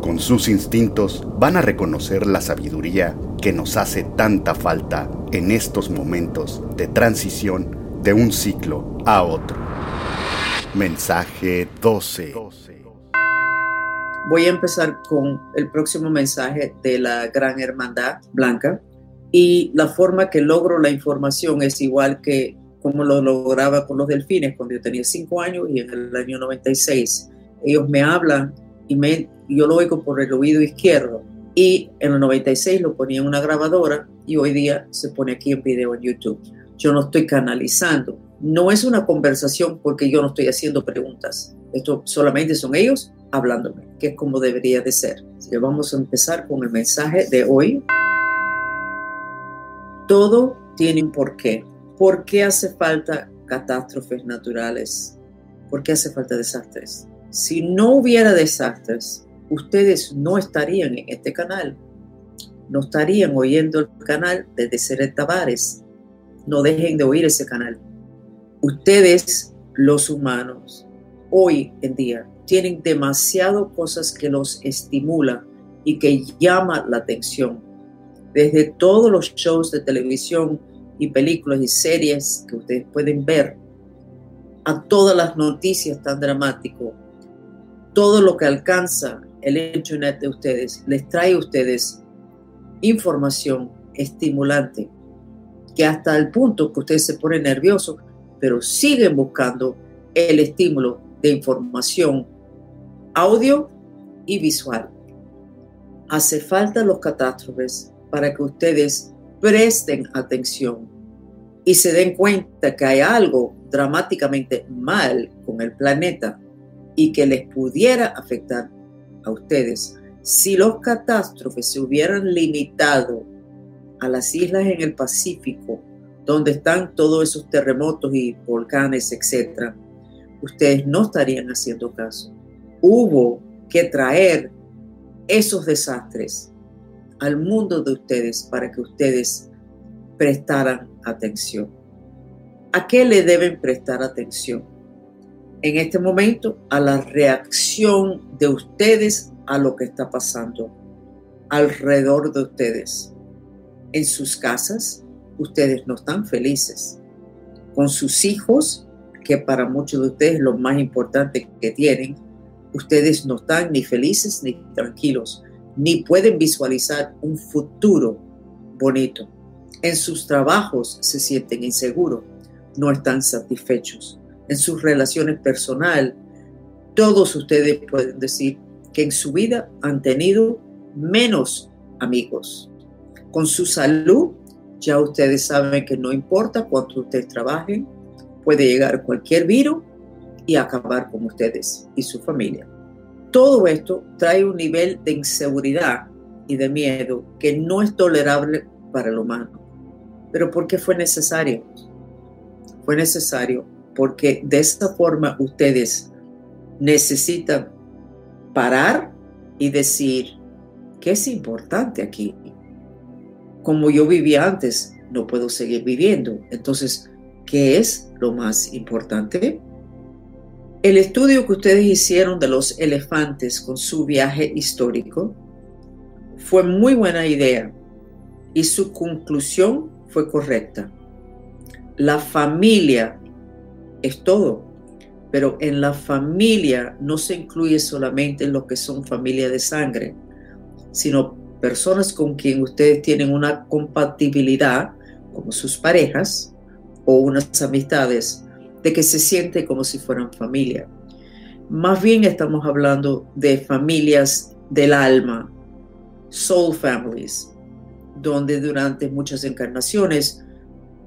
con sus instintos van a reconocer la sabiduría que nos hace tanta falta en estos momentos de transición de un ciclo a otro. Mensaje 12. Voy a empezar con el próximo mensaje de la Gran Hermandad Blanca y la forma que logro la información es igual que como lo lograba con los delfines cuando yo tenía 5 años y en el año 96. Ellos me hablan me yo lo oigo por el oído izquierdo. Y en el 96 lo ponía en una grabadora y hoy día se pone aquí en video en YouTube. Yo no estoy canalizando. No es una conversación porque yo no estoy haciendo preguntas. Esto solamente son ellos hablándome, que es como debería de ser. Así vamos a empezar con el mensaje de hoy. Todo tiene un porqué. ¿Por qué hace falta catástrofes naturales? ¿Por qué hace falta desastres? Si no hubiera desastres, ustedes no estarían en este canal, no estarían oyendo el canal desde Ceret Tavares. No dejen de oír ese canal. Ustedes, los humanos, hoy en día tienen demasiado cosas que los estimulan y que llaman la atención. Desde todos los shows de televisión y películas y series que ustedes pueden ver, a todas las noticias tan dramáticas, todo lo que alcanza el internet de ustedes les trae a ustedes información estimulante que hasta el punto que ustedes se ponen nerviosos, pero siguen buscando el estímulo de información audio y visual. Hace falta los catástrofes para que ustedes presten atención y se den cuenta que hay algo dramáticamente mal con el planeta y que les pudiera afectar a ustedes, si los catástrofes se hubieran limitado a las islas en el Pacífico, donde están todos esos terremotos y volcanes, etc., ustedes no estarían haciendo caso. Hubo que traer esos desastres al mundo de ustedes para que ustedes prestaran atención. ¿A qué le deben prestar atención? En este momento a la reacción de ustedes a lo que está pasando alrededor de ustedes. En sus casas, ustedes no están felices. Con sus hijos, que para muchos de ustedes es lo más importante que tienen, ustedes no están ni felices ni tranquilos, ni pueden visualizar un futuro bonito. En sus trabajos se sienten inseguros, no están satisfechos en sus relaciones personales, todos ustedes pueden decir que en su vida han tenido menos amigos. Con su salud, ya ustedes saben que no importa cuánto ustedes trabajen, puede llegar cualquier virus y acabar con ustedes y su familia. Todo esto trae un nivel de inseguridad y de miedo que no es tolerable para el humano. Pero ¿por qué fue necesario? Fue necesario porque de esta forma ustedes necesitan parar y decir, ¿qué es importante aquí? Como yo vivía antes, no puedo seguir viviendo. Entonces, ¿qué es lo más importante? El estudio que ustedes hicieron de los elefantes con su viaje histórico fue muy buena idea y su conclusión fue correcta. La familia es todo. Pero en la familia no se incluye solamente los que son familia de sangre, sino personas con quien ustedes tienen una compatibilidad, como sus parejas o unas amistades, de que se siente como si fueran familia. Más bien estamos hablando de familias del alma, soul families, donde durante muchas encarnaciones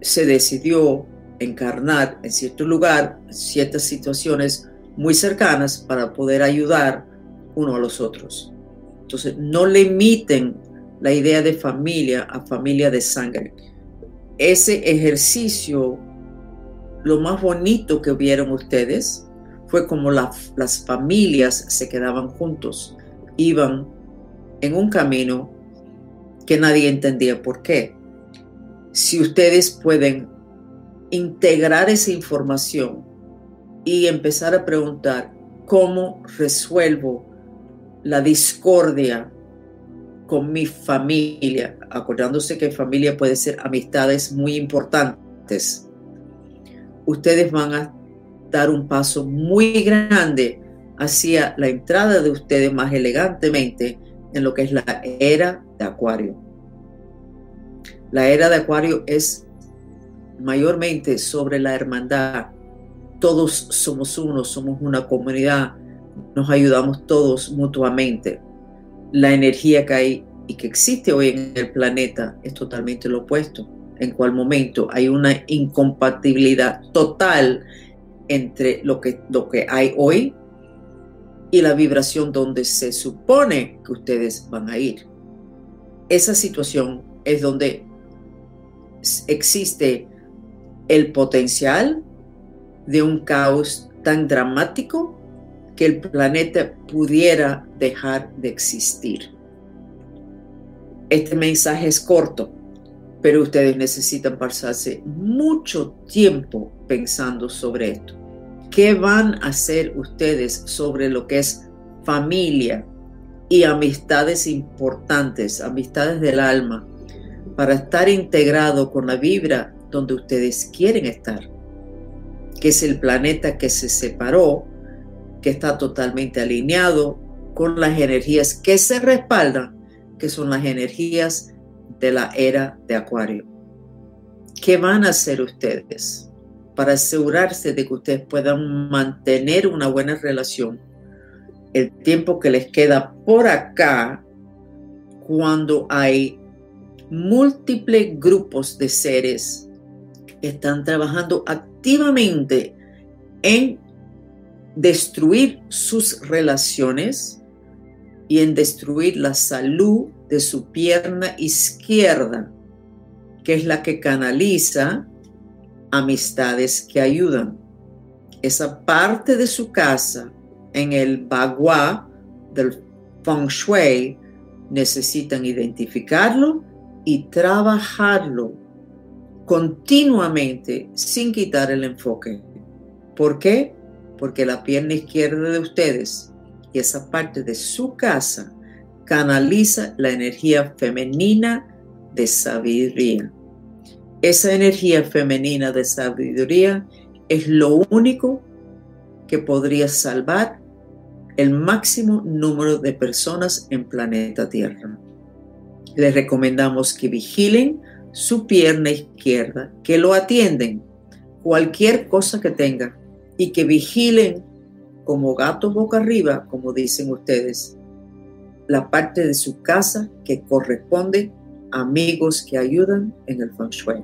se decidió encarnar en cierto lugar, ciertas situaciones muy cercanas para poder ayudar uno a los otros. Entonces, no limiten la idea de familia a familia de sangre. Ese ejercicio, lo más bonito que vieron ustedes fue como las familias se quedaban juntos, iban en un camino que nadie entendía por qué. Si ustedes pueden integrar esa información y empezar a preguntar cómo resuelvo la discordia con mi familia, acordándose que familia puede ser amistades muy importantes, ustedes van a dar un paso muy grande hacia la entrada de ustedes más elegantemente en lo que es la era de Acuario. La era de Acuario es mayormente sobre la hermandad. Todos somos uno, somos una comunidad, nos ayudamos todos mutuamente. La energía que hay y que existe hoy en el planeta es totalmente lo opuesto. En cual momento hay una incompatibilidad total entre lo que, lo que hay hoy y la vibración donde se supone que ustedes van a ir. Esa situación es donde existe el potencial de un caos tan dramático que el planeta pudiera dejar de existir. Este mensaje es corto, pero ustedes necesitan pasarse mucho tiempo pensando sobre esto. ¿Qué van a hacer ustedes sobre lo que es familia y amistades importantes, amistades del alma, para estar integrado con la vibra donde ustedes quieren estar? Que es el planeta que se separó, que está totalmente alineado con las energías que se respaldan, que son las energías de la era de Acuario. ¿Qué van a hacer ustedes? para asegurarse de que ustedes puedan mantener una buena relación el tiempo que les queda por acá cuando hay múltiples grupos de seres están trabajando activamente en destruir sus relaciones y en destruir la salud de su pierna izquierda, que es la que canaliza amistades que ayudan. Esa parte de su casa en el bagua del feng shui necesitan identificarlo y trabajarlo continuamente sin quitar el enfoque. ¿Por qué? Porque la pierna izquierda de ustedes y esa parte de su casa canaliza la energía femenina de sabiduría. Esa energía femenina de sabiduría es lo único que podría salvar el máximo número de personas en planeta Tierra. Les recomendamos que vigilen su pierna izquierda, que lo atienden, cualquier cosa que tenga, y que vigilen como gato boca arriba, como dicen ustedes, la parte de su casa que corresponde a amigos que ayudan en el feng shui.